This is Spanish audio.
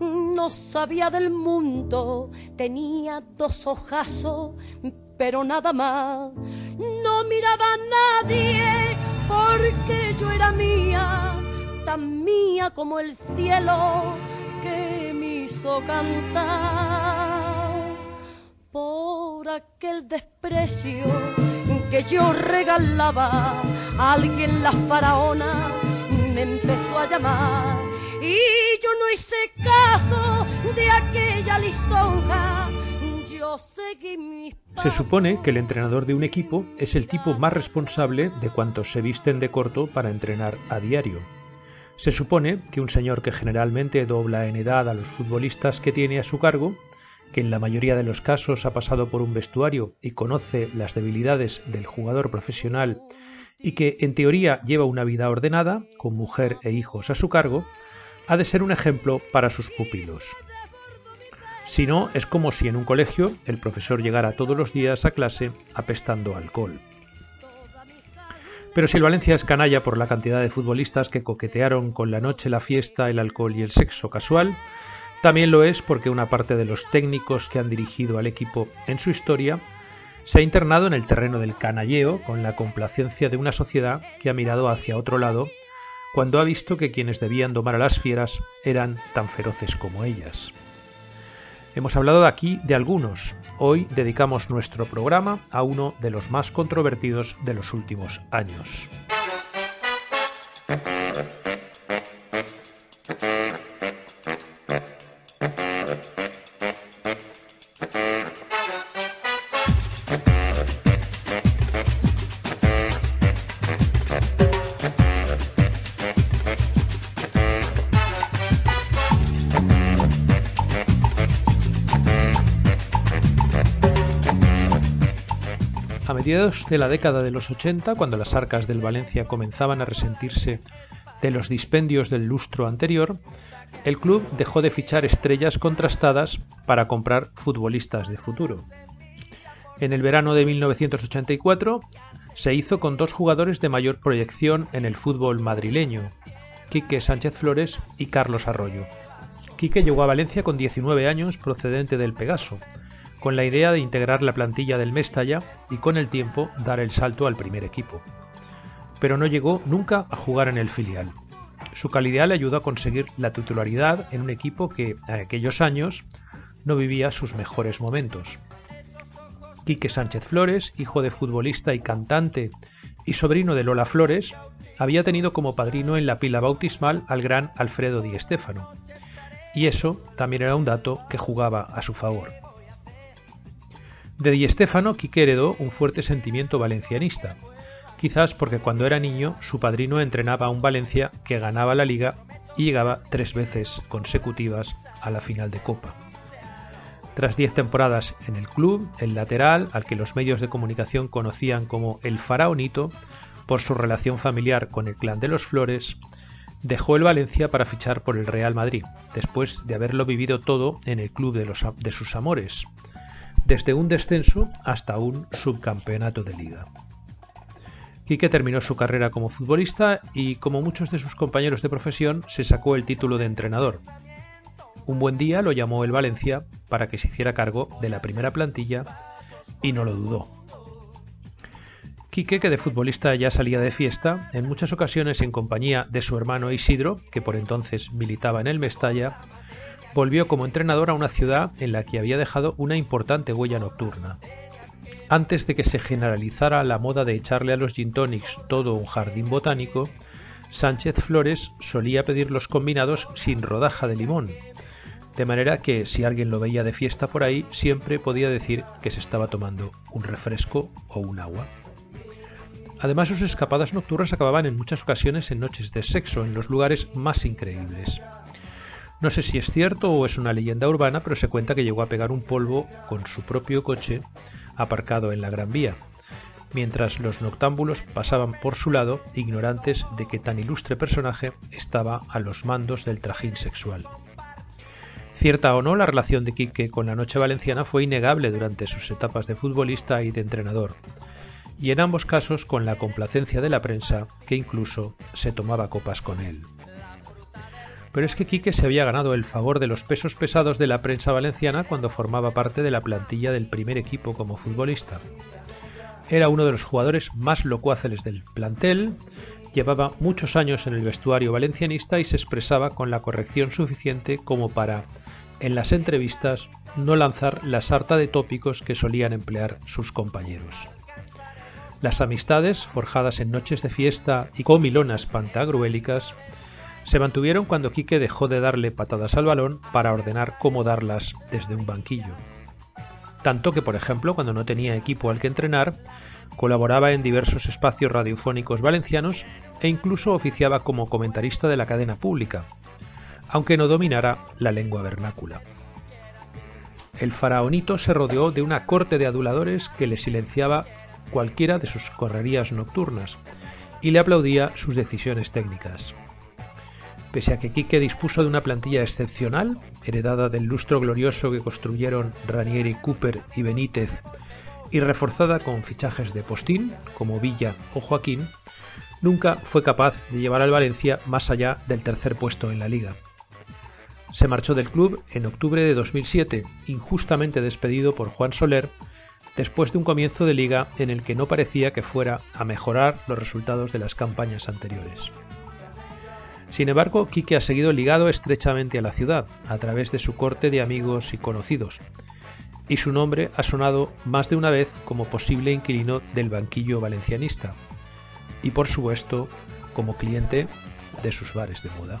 No sabía del mundo, tenía dos ojazos, pero nada más. No miraba a nadie porque yo era mía, tan mía como el cielo que me hizo cantar. Por aquel desprecio que yo regalaba alguien la faraona me empezó a llamar y yo no hice caso de aquella lisonja. Yo seguí mis Se supone que el entrenador de un equipo es el tipo más responsable de cuantos se visten de corto para entrenar a diario. Se supone que un señor que generalmente dobla en edad a los futbolistas que tiene a su cargo, que en la mayoría de los casos ha pasado por un vestuario y conoce las debilidades del jugador profesional y que en teoría lleva una vida ordenada, con mujer e hijos a su cargo, ha de ser un ejemplo para sus pupilos. Si no, es como si en un colegio el profesor llegara todos los días a clase apestando alcohol. Pero si el Valencia es canalla por la cantidad de futbolistas que coquetearon con la noche, la fiesta, el alcohol y el sexo casual, también lo es porque una parte de los técnicos que han dirigido al equipo en su historia se ha internado en el terreno del canalleo con la complacencia de una sociedad que ha mirado hacia otro lado cuando ha visto que quienes debían domar a las fieras eran tan feroces como ellas. Hemos hablado aquí de algunos. Hoy dedicamos nuestro programa a uno de los más controvertidos de los últimos años. Mediados de la década de los 80, cuando las arcas del Valencia comenzaban a resentirse de los dispendios del lustro anterior, el club dejó de fichar estrellas contrastadas para comprar futbolistas de futuro. En el verano de 1984 se hizo con dos jugadores de mayor proyección en el fútbol madrileño, Quique Sánchez Flores y Carlos Arroyo. Quique llegó a Valencia con 19 años procedente del Pegaso, con la idea de integrar la plantilla del Mestalla y con el tiempo dar el salto al primer equipo. Pero no llegó nunca a jugar en el filial. Su calidad le ayudó a conseguir la titularidad en un equipo que en aquellos años no vivía sus mejores momentos. Quique Sánchez Flores, hijo de futbolista y cantante y sobrino de Lola Flores, había tenido como padrino en la pila bautismal al gran Alfredo Di Stéfano. Y eso también era un dato que jugaba a su favor. De Di Stéfano, Quique heredó un fuerte sentimiento valencianista, quizás porque cuando era niño su padrino entrenaba a un Valencia que ganaba la liga y llegaba tres veces consecutivas a la final de Copa. Tras diez temporadas en el club, el lateral, al que los medios de comunicación conocían como el faraonito, por su relación familiar con el clan de los Flores, dejó el Valencia para fichar por el Real Madrid, después de haberlo vivido todo en el club de, sus amores, desde un descenso hasta un subcampeonato de liga. Quique terminó su carrera como futbolista y, como muchos de sus compañeros de profesión, se sacó el título de entrenador. Un buen día lo llamó el Valencia para que se hiciera cargo de la primera plantilla y no lo dudó. Quique, que de futbolista ya salía de fiesta, en muchas ocasiones en compañía de su hermano Isidro, que por entonces militaba en el Mestalla, volvió como entrenador a una ciudad en la que había dejado una importante huella nocturna. Antes de que se generalizara la moda de echarle a los gin tonics todo un jardín botánico, Sánchez Flores solía pedir los combinados sin rodaja de limón, de manera que si alguien lo veía de fiesta por ahí, siempre podía decir que se estaba tomando un refresco o un agua. Además, sus escapadas nocturnas acababan en muchas ocasiones en noches de sexo, en los lugares más increíbles. No sé si es cierto o es una leyenda urbana, pero se cuenta que llegó a pegar un polvo con su propio coche aparcado en la Gran Vía, mientras los noctámbulos pasaban por su lado, ignorantes de que tan ilustre personaje estaba a los mandos del trajín sexual. Cierta o no, la relación de Quique con la noche valenciana fue innegable durante sus etapas de futbolista y de entrenador, y en ambos casos con la complacencia de la prensa, que incluso se tomaba copas con él. Pero es que Quique se había ganado el favor de los pesos pesados de la prensa valenciana cuando formaba parte de la plantilla del primer equipo como futbolista. Era uno de los jugadores más locuaces del plantel, llevaba muchos años en el vestuario valencianista y se expresaba con la corrección suficiente como para, en las entrevistas, no lanzar la sarta de tópicos que solían emplear sus compañeros. Las amistades, forjadas en noches de fiesta y comilonas pantagruélicas, se mantuvieron cuando Quique dejó de darle patadas al balón para ordenar cómo darlas desde un banquillo. Tanto que, por ejemplo, cuando no tenía equipo al que entrenar, colaboraba en diversos espacios radiofónicos valencianos e incluso oficiaba como comentarista de la cadena pública, aunque no dominara la lengua vernácula. El faraonito se rodeó de una corte de aduladores que le silenciaba cualquiera de sus correrías nocturnas y le aplaudía sus decisiones técnicas. Pese a que Quique dispuso de una plantilla excepcional, heredada del lustro glorioso que construyeron Ranieri, Cooper y Benítez, y reforzada con fichajes de postín, como Villa o Joaquín, nunca fue capaz de llevar al Valencia más allá del tercer puesto en la liga. Se marchó del club en octubre de 2007, injustamente despedido por Juan Soler, después de un comienzo de liga en el que no parecía que fuera a mejorar los resultados de las campañas anteriores. Sin embargo, Quique ha seguido ligado estrechamente a la ciudad, a través de su corte de amigos y conocidos, y su nombre ha sonado más de una vez como posible inquilino del banquillo valencianista, y por supuesto como cliente de sus bares de moda.